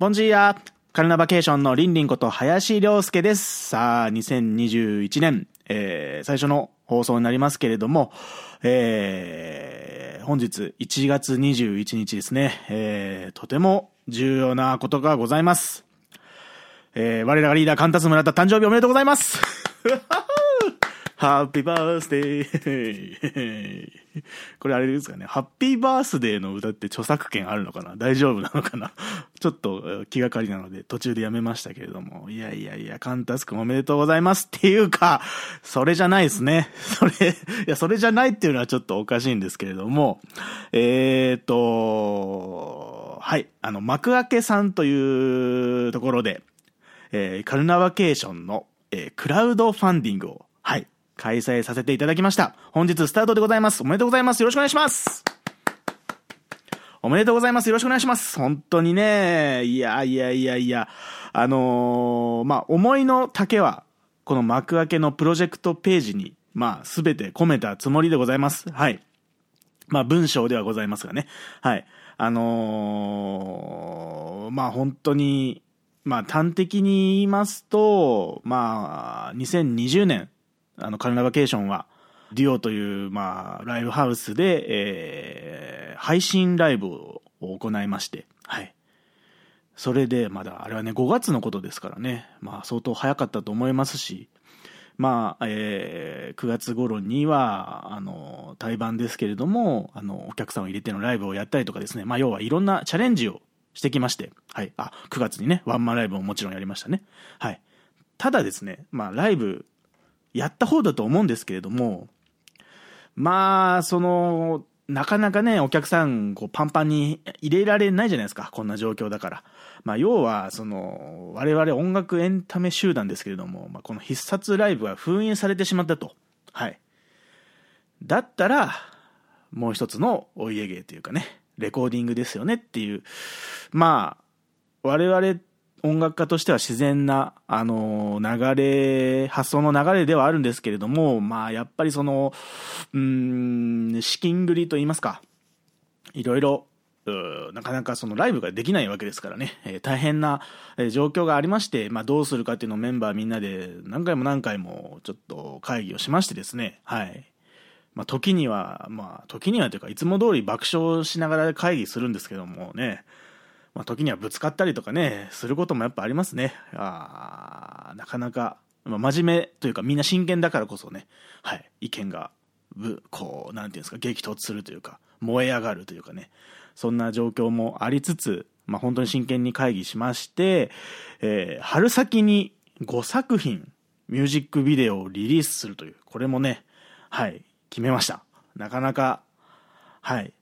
ボンジーヤカルナバケーションのリンリンこと林良介です。さあ、2021年、えー、最初の放送になりますけれども、えー、本日1月21日ですね、えー、とても重要なことがございます。えー、我らがリーダー、カンタス村田誕生日おめでとうございますハッピーバースデー。これあれですかね。ハッピーバースデーの歌って著作権あるのかな？大丈夫なのかな？ちょっと気がかりなので途中でやめましたけれども。いやいやいや、カンタス君おめでとうございますっていうか、それじゃないですね。それ、いや、それじゃないっていうのはちょっとおかしいんですけれども、えーと、はい。あの、幕開けさんというところで、えー、カルナバケーションの、えー、クラウドファンディングを、はい、開催させていただきました。本日スタートでございます。おめでとうございます。よろしくお願いします。おめでとうございます。よろしくお願いします。本当にね、いやいやいやいや、あのー、まあ、思いの丈は、この幕開けのプロジェクトページに、まあ、すべて込めたつもりでございます。はい。まあ、文章ではございますがね。はい。あのー、まあ、本当に、まあ、端的に言いますと、まあ、2020年、あの、カルナバケーションは、デュオという、まあ、ライブハウスで、えー、配信ライブを行いまして、はい。それで、まだ、あれはね、5月のことですからね、まあ、相当早かったと思いますし、まあ、えー、9月頃には、あの、対バンですけれども、あの、お客さんを入れてのライブをやったりとかですね、まあ、要はいろんなチャレンジをしてきまして、はい。あ、9月にね、ワンマンライブももちろんやりましたね。はい。ただですね、まあ、ライブ、やった方だと思うんですけれども、まあ、その、なかなかね、お客さん、こう、パンパンに入れられないじゃないですか。こんな状況だから。まあ、要は、その、我々音楽エンタメ集団ですけれども、まあ、この必殺ライブは封印されてしまったと。はい。だったら、もう一つのお家芸というかね、レコーディングですよねっていう。まあ、我々音楽家としては自然な、あの、流れ、発想の流れではあるんですけれども、まあ、やっぱりその、うん、資金繰りと言いますか、いろいろ、なかなかそのライブができないわけですからね、えー、大変な、状況がありまして、まあ、どうするかっていうのをメンバーみんなで何回も何回もちょっと会議をしましてですね、はい。まあ、時には、まあ、時にはというか、いつも通り爆笑しながら会議するんですけどもね、まあ、時にはぶつかったりとかね、することもやっぱありますね。あなかなか、まあ、真面目というかみんな真剣だからこそね、はい、意見が、ぶ、こう、なんていうんですか、激突するというか、燃え上がるというかね、そんな状況もありつつ、まあ、本当に真剣に会議しまして、えー、春先に5作品、ミュージックビデオをリリースするという、これもね、はい、決めました。なかなか、はい、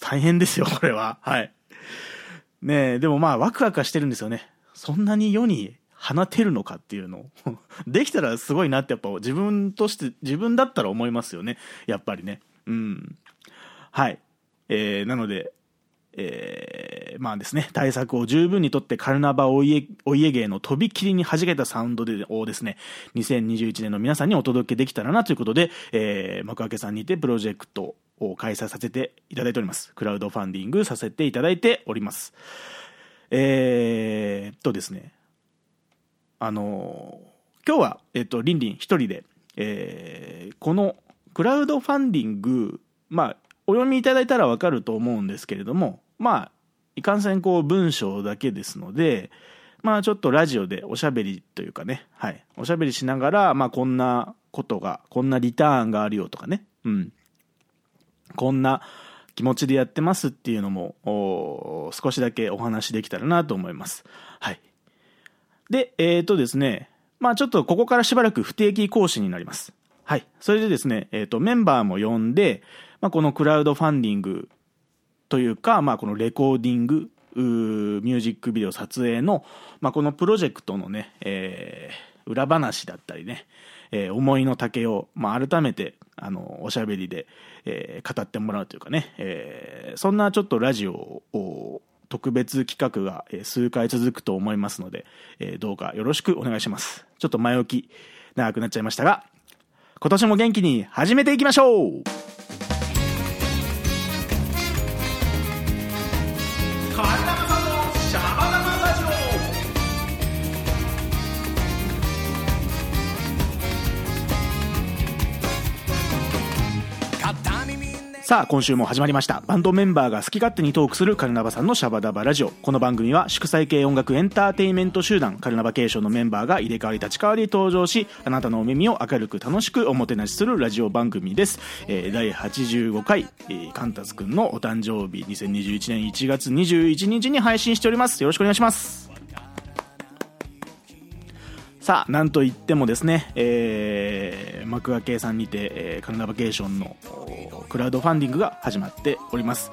大変ですよ、これは。はい。ねえ、でもまあワクワクはしてるんですよね。そんなに世に放てるのかっていうのを できたらすごいなってやっぱ自分として、自分だったら思いますよね。やっぱりね。うん。はい。えー、なので、えー、まあですね、対策を十分にとってカルナバお家、お家芸のとびきりに弾けたサウンドで、をですね、2021年の皆さんにお届けできたらなということで、えー、幕開けさんにてプロジェクト開催させていただいております。クラウドファンディングさせていただいております。えー、っとですね、あの今日は、えっと、リンリン一人で、えー、このクラウドファンディング、まあ、お読みいただいたらわかると思うんですけれども、まあ、いかんせんこう文章だけですので、まあちょっとラジオでおしゃべりというかね、はい。おしゃべりしながら、まあこんなことが、こんなリターンがあるよとかね、うん。こんな気持ちでやってますっていうのも、少しだけお話できたらなと思います。はい。で、えっ、ー、とですね、まあちょっとここからしばらく不定期講師になります。はい。それでですね、えっ、ー、と、メンバーも呼んで、まあこのクラウドファンディングというか、まあこのレコーディング、ミュージックビデオ撮影の、まあこのプロジェクトのね、えー、裏話だったりね、えー、思いの丈を、まあ、改めて、あの、おしゃべりで、えー、語ってもらうというかね、えー、そんなちょっとラジオを、特別企画が数回続くと思いますので、えー、どうかよろしくお願いします。ちょっと前置き長くなっちゃいましたが、今年も元気に始めていきましょうさあ、今週も始まりました。バンドメンバーが好き勝手にトークするカルナバさんのシャバダバラジオ。この番組は祝祭系音楽エンターテインメント集団カルナバケーションのメンバーが入れ替わり立ち替わり登場し、あなたのお耳を明るく楽しくおもてなしするラジオ番組です。えー、第85回、えー、カンタスくんのお誕生日2021年1月21日に配信しております。よろしくお願いします。さあ、なんといってもですね、えー、幕開けさんにて、えー、カルナバケーションのクラウドファンディングが始まっております。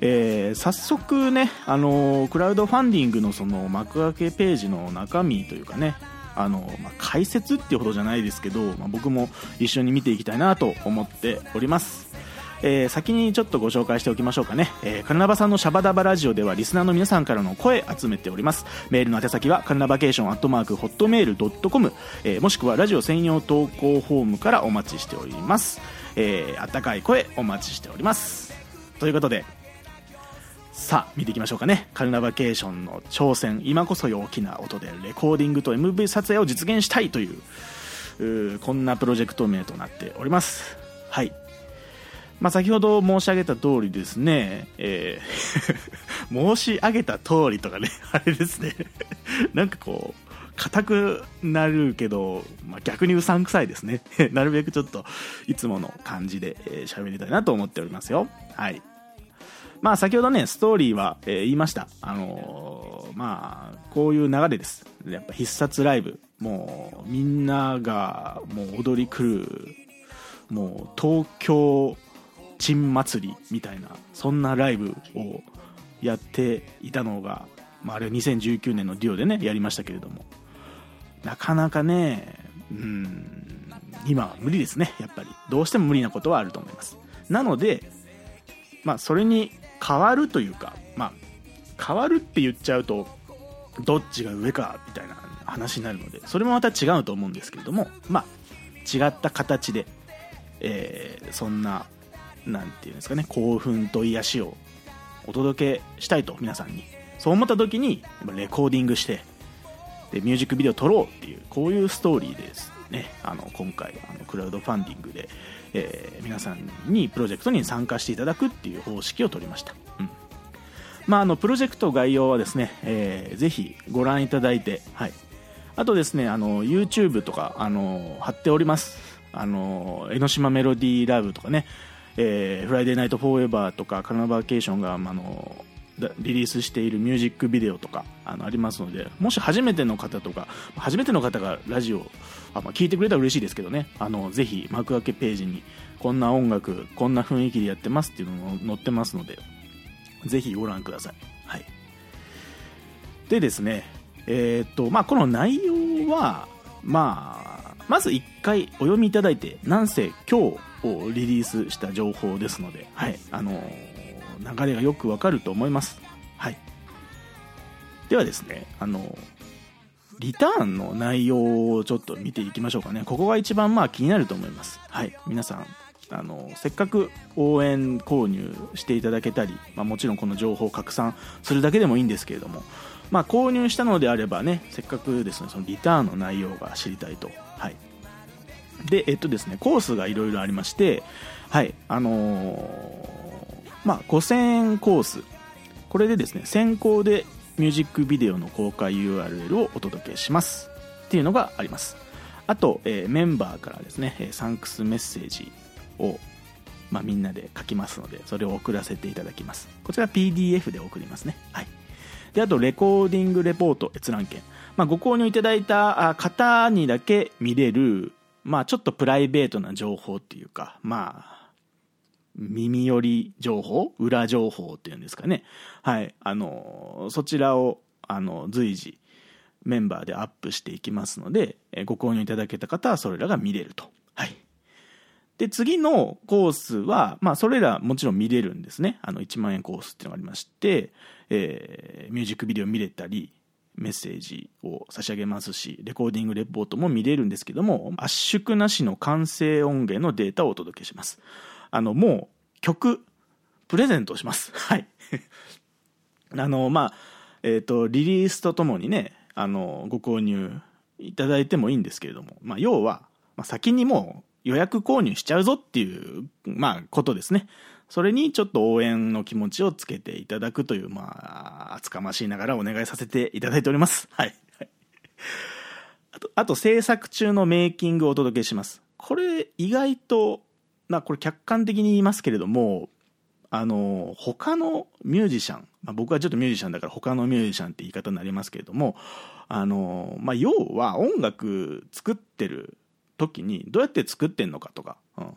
えー、早速ね、あのー、クラウドファンディングのその幕開けページの中身というかね、あの、まあ、解説っていうほどじゃないですけど、まあ、僕も一緒に見ていきたいなと思っております。えー、先にちょっとご紹介しておきましょうかね、えー、カルナバさんのシャバダバラジオではリスナーの皆さんからの声集めております。メールの宛先はカルナバケーションアットマークホットメールドットコム、えもしくはラジオ専用投稿フォームからお待ちしております、えー、あったかい声お待ちしております。ということでさあ見ていきましょうかね。カルナバケーションの挑戦。今こそ大きな音でレコーディングと MV 撮影を実現したいというこんなプロジェクト名となっております。はい。まあ、先ほど申し上げた通りですね、えー 申し上げた通りとかね、あれですね なんかこう、硬くなるけど、まあ、逆にうさんくさいですね。なるべくちょっと、いつもの感じで喋、えー、りたいなと思っておりますよ。はい。まあ、先ほどね、ストーリーは、えー、言いました。あのー、まあ、こういう流れです。やっぱ必殺ライブ。もう、みんなが、もう踊り狂う、もう、東京チン祭りみたいなそんなライブをやっていたのが、まあ、あれは2019年のデュオでねやりましたけれども。なかなかねうん今は無理ですねやっぱり。どうしても無理なことはあると思います。なのでまあそれに変わるというかまあ変わるって言っちゃうとどっちが上かみたいな話になるのでそれもまた違うと思うんですけれどもまあ違った形で、えー、そんななんていうんですかね興奮と癒しをお届けしたいと皆さんに。そう思った時にレコーディングしてでミュージックビデオ撮ろうっていうこういうストーリーですね。あの今回あのクラウドファンディングで、えー、皆さんにプロジェクトに参加していただくっていう方式を取りました、うん。まあ、あのプロジェクト概要はですね、えー、ぜひご覧いただいて、はい、あとですねあの YouTube とかあの貼っております。あの江ノ島 Melody Love とかね。えー、 Friday Night Forever とかカルナバケーションが、あのリリースしているミュージックビデオとかあのありますのでもし初めての方とか初めての方がラジオあ、まあ、聞いてくれたら嬉しいですけどね。あのぜひ幕開けページにこんな音楽こんな雰囲気でやってますっていうのも載ってますのでぜひご覧ください、はい、でですねえー、っとまあこの内容はまあまず1回お読みいただいてなんせ今日をリリースした情報ですので、はい、あのー、流れがよくわかると思います。はい。ではですね、あのリターンの内容をちょっと見ていきましょうかね。ここが一番まあ気になると思います。はい。皆さん、あのせっかく応援購入していただけたり、まあ、もちろんこの情報を拡散するだけでもいいんですけれども、まあ、購入したのであればねせっかくですねそのリターンの内容が知りたいと、はい、で、えっとですね、コースがいろいろありまして、はい、あのー、まあ、5000円コース。これでですね、先行でミュージックビデオの公開 URL をお届けします。っていうのがあります。あと、えー、メンバーからですね、サンクスメッセージを、まあ、みんなで書きますので、それを送らせていただきます。こちら PDF で送りますね。はい。で、あと、レコーディングレポート閲覧券。まあ、ご購入いただいた方にだけ見れる、まあちょっとプライベートな情報っていうか、まあ、耳寄り情報裏情報っていうんですかね。はい。あの、そちらを、あの、随時、メンバーでアップしていきますので、ご購入いただけた方はそれらが見れると。はい。で、次のコースは、まあ、それらもちろん見れるんですね。あの、1万円コースっていうのがありまして、えー、ミュージックビデオ見れたり、メッセージを差し上げますし、レコーディングレポートも見れるんですけども、圧縮なしの完成音源のデータをお届けします。あの、もう曲、プレゼントします。はい。あの、まあ、えっ、ー、と、リリースとともにね、あの、ご購入いただいてもいいんですけれども、まあ、要は、まあ、先にもう予約購入しちゃうぞっていう、まあ、ことですね。それにちょっと応援の気持ちをつけていただくという、まあ、厚かましいながらお願いさせていただいております。はい。あと、あと制作中のメイキングをお届けします。これ意外と、まあこれ客観的に言いますけれども、あの、他のミュージシャン、まあ、僕はちょっとミュージシャンだから他のミュージシャンって言い方になりますけれども、あの、まあ要は音楽作ってる時にどうやって作ってんのかとか、うん、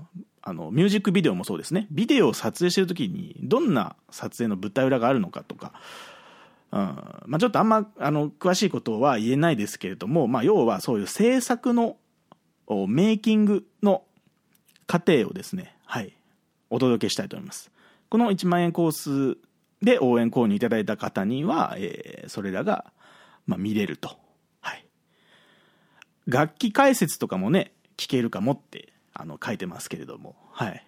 あのミュージックビデオもそうですねビデオを撮影してる時にどんな撮影の舞台裏があるのかとか、うんまあ、ちょっとあんまあの詳しいことは言えないですけれども、まあ、要はそういう制作のメイキングの過程をですね、はい、お届けしたいと思います。この1万円コースで応援購入いただいた方には、えー、それらが、まあ、見れると。はい。楽器解説とかもね、聞けるかもってあの書いてますけれども、はい。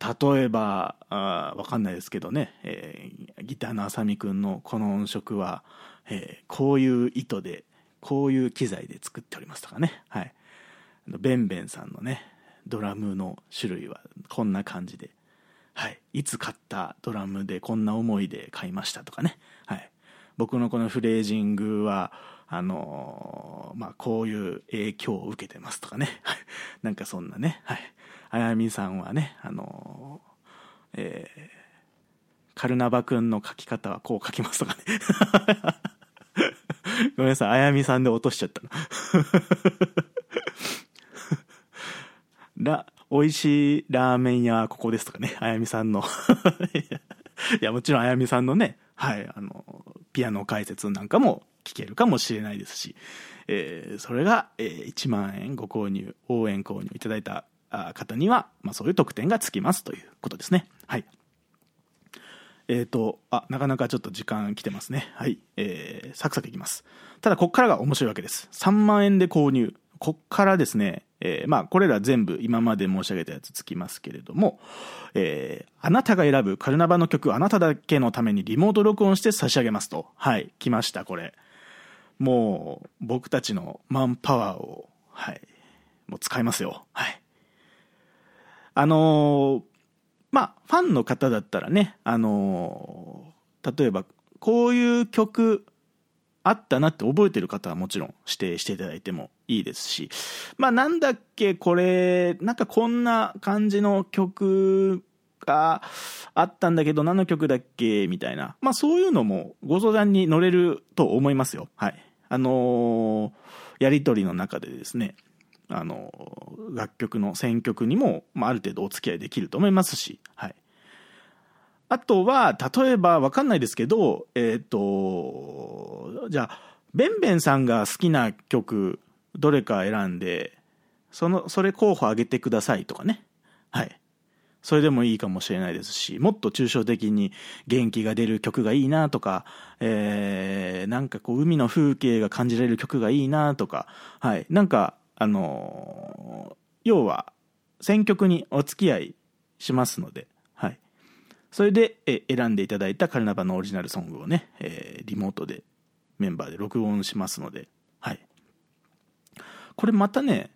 例えば、あわかんないですけどね、えー、ギターのあさみくんのこの音色は、えー、こういう糸で、こういう機材で作っておりますとかね、はい。ベンベンさんのね、ドラムの種類はこんな感じで、はい。いつ買ったドラムでこんな思いで買いましたとかね、はい。僕のこのフレージングは、あのまあ、こういう影響を受けてますとかね。なんかそんなね。はい。あやみさんはね、あのえー、カルナバくんの書き方はこう書きますとかね。ごめんなさい、あやみさんで落としちゃったの。ら、美味しいラーメン屋はここですとかね、あやみさんのいや、もちろんあやみさんのね、はい、あの、ピアノ解説なんかも聞けるかもしれないですし、えー、それが、えー、1万円ご購入、応援購入いただいた方には、まあ、そういう特典がつきますということですね。はい。えっ、ー、と、あ、なかなかちょっと時間来てますね。はい。えー、サクサクいきます。ただ、こっからが面白いわけです。3万円で購入。こっからですね、えー、まあ、これら全部今まで申し上げたやつつきますけれども、えー、あなたが選ぶカルナバの曲、あなただけのためにリモート録音して差し上げますと。はい、来ました、これ。もう、僕たちのマンパワーを、はい、もう使いますよ。はい。あのー、まあ、ファンの方だったらね、あのー、例えば、こういう曲あったなって覚えてる方はもちろん指定していただいてもいいですし、まあなんだっけこれ、なんかこんな感じの曲があったんだけど何の曲だっけみたいな、まあそういうのもご相談に乗れると思いますよ。はい。あの、やりとりの中でですね、あの、楽曲の選曲にも、まあある程度お付き合いできると思いますし、はい。あとは、例えばわかんないですけど、えっ、ー、と、じゃあ、ベンベンさんが好きな曲、どれか選んで、その、それ候補あげてくださいとかね。はい。それでもいいかもしれないですし、もっと抽象的に元気が出る曲がいいなとか、えー、なんかこう海の風景が感じられる曲がいいなとか、はい。なんか、あのー、要は、選曲にお付き合いしますので、はいそれで、え選んでいただいたカルナバのオリジナルソングをね、えー、リモートでメンバーで録音しますので、はい。これまたね、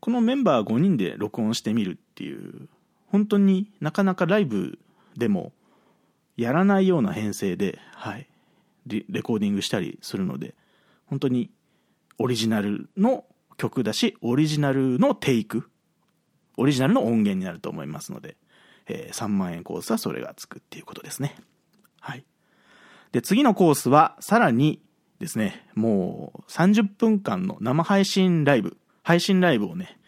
このメンバー5人で録音してみるっていう、本当になかなかライブでもやらないような編成で、はい、レコーディングしたりするので、本当にオリジナルの曲だし、オリジナルのテイク、オリジナルの音源になると思いますので、えー、3万円コースはそれがつくっていうことですね。はい。で、次のコースは、さらにですね、もう30分間の生配信ライブ、配信ライブをね、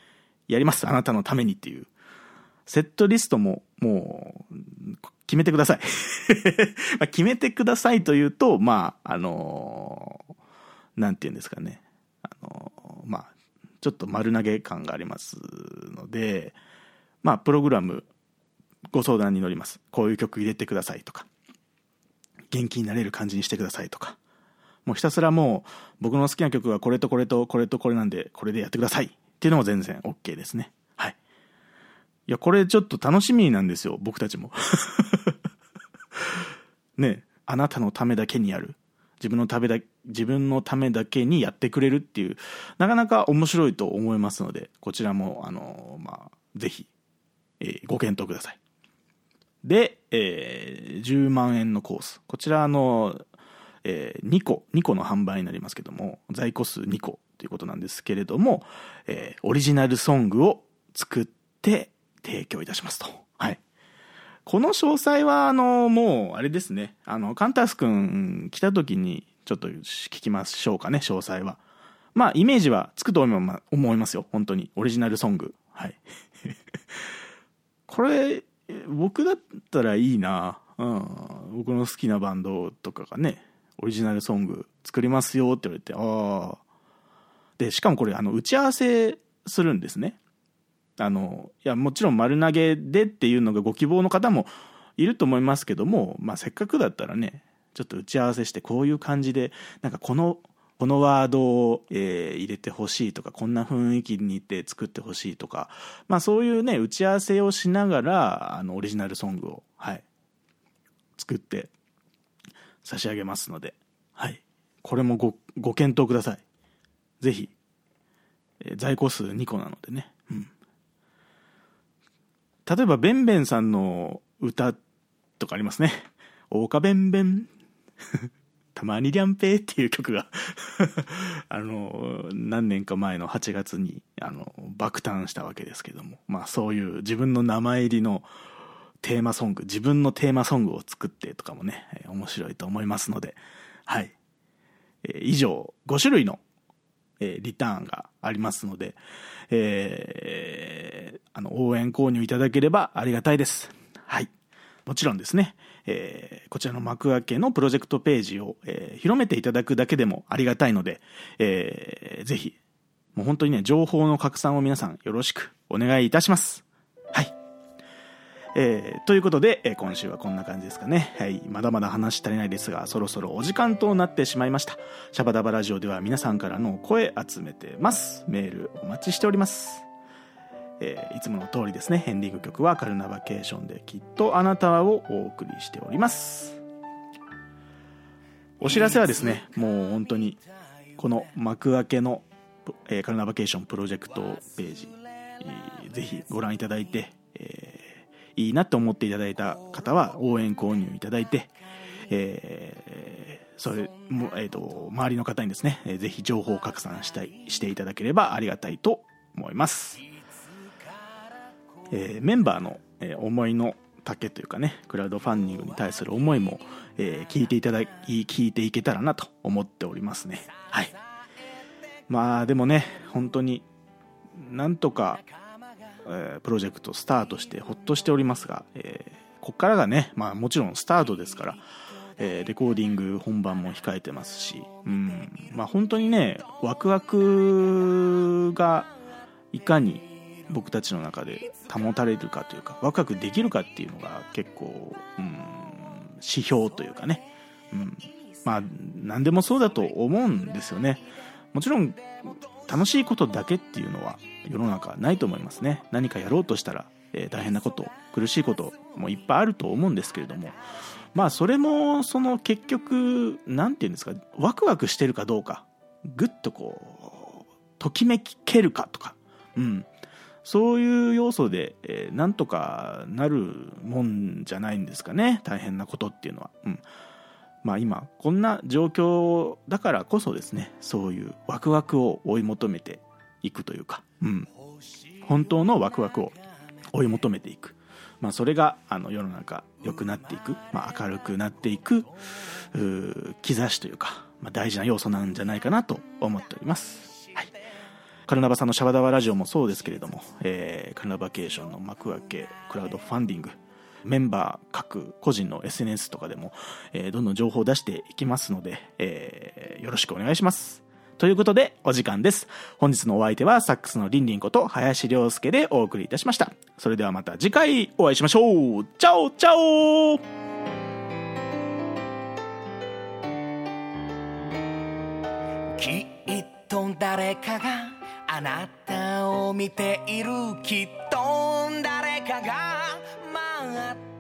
やります。あなたのためにっていう。セットリストも、もう、決めてください ま決めてくださいというと、まあ、あのー、なんて言うんですかね。あのー、まあ、ちょっと丸投げ感がありますので、まあ、プログラムご相談に乗ります。こういう曲入れてくださいとか、元気になれる感じにしてくださいとか、もうひたすらもう僕の好きな曲はこれとこれとこれとこれなんで、これでやってくださいっていうのも全然 OK ですね。い。や、これちょっと楽しみなんですよ、僕たちも。ねあなたのためだけにやる。自分のためだ、自分のためだけにやってくれるっていう、なかなか面白いと思いますので、こちらも、あの、まあ、ぜひえーご検討ください。で、えー10万円のコース。こちら、あの、え2個、2個の販売になりますけども、在庫数2個ということなんですけれども、えーオリジナルソングを作って提供いたしますと。はい。この詳細は、あの、もう、あれですね。あの、カンタスくん来た時に、ちょっと聞きましょうかね、詳細は。まあ、イメージはつくと思いま思いますよ。本当に。オリジナルソング。はい。これ、僕だったらいいな。うん。僕の好きなバンドとかがね、オリジナルソング作りますよって言われて、ああ。で、しかもこれ、あの、打ち合わせするんですね。あの、いや、もちろん丸投げでっていうのがご希望の方もいると思いますけども、まあ、せっかくだったらね、ちょっと打ち合わせしてこういう感じで、なんかこの、このワードを、えー入れてほしいとか、こんな雰囲気にって作ってほしいとか、まあそういうね、打ち合わせをしながら、あの、オリジナルソングを、はい、作って差し上げますので、はい。これもご、ご検討ください。ぜひ、えー在庫数2個なのでね。例えば、ベンベンさんの歌とかありますね。大岡ベンベン。たまにリャンペーっていう曲が あの、何年か前の8月に、あの、爆誕したわけですけども。まあそういう自分の名前入りのテーマソング、自分のテーマソングを作ってとかもね、面白いと思いますので、はい。えー以上、5種類の、えーリターンがありますので、えーあの、応援購入いただければありがたいです。はい。もちろんですね、えーこちらの幕開けのプロジェクトページを、えー広めていただくだけでもありがたいので、えーぜひ、もう本当にね、情報の拡散を皆さんよろしくお願いいたします。えーということで、えー今週はこんな感じですかね。はい。まだまだ話足りないですが、そろそろお時間となってしまいました。シャバダバラジオでは皆さんからの声集めてます。メールお待ちしております。えーいつもの通りですね、エンディング曲はカルナバケーションできっとあなたをお送りしております。お知らせはですね、もう本当に、この幕開けの、えーカルナバケーションプロジェクトページ、えーぜひご覧いただいて、えーいいなと思っていただいた方は応援購入いただいて、えーそれも、えーと、周りの方にですね、えーぜひ情報拡散したい、していただければありがたいと思います。えーメンバーの、え思いの丈というかね、クラウドファンディングに対する思いも、え聞いていただき、聞いていけたらなと思っておりますね。はい。まあでもね、本当になんとか、えープロジェクトスタートしてほっとしておりますが、えーこっからがね、まあもちろんスタートですから、えーレコーディング本番も控えてますし、うん、まあ本当にね、ワクワクがいかに僕たちの中で保たれるかというか、ワクワクできるかっていうのが結構、うん、指標というかね、うん、まあ何でもそうだと思うんですよね。もちろん楽しいことだけっていうのは世の中ないと思いますね。何かやろうとしたら、えー大変なこと苦しいこともいっぱいあると思うんですけれども。まあそれもその結局何て言うんですかワクワクしてるかどうか。ぐっとこうときめけるかとか。うん。そういう要素で、えーなんとかなるもんじゃないんですかね。大変なことっていうのは。うん。まあ今こんな状況だからこそですねそういうワクワクを追い求めていくというか、うん、本当のワクワクを追い求めていく、まあ、それがあの世の中良くなっていく、まあ、明るくなっていく兆しというか、まあ、大事な要素なんじゃないかなと思っております、はい、カルナバさんのシャバダバラジオもそうですけれども、えーカルナバケーションの幕開けクラウドファンディング。メンバー各個人の SNS とかでも、えーどんどん情報を出していきますので、えーよろしくお願いします。ということで、お時間です。本日のお相手は、サックスのリンリンこと、林良介でお送りいたしました。それではまた次回お会いしましょうチャオチャオきっと誰かがあなたを見ているきっと誰かが semangat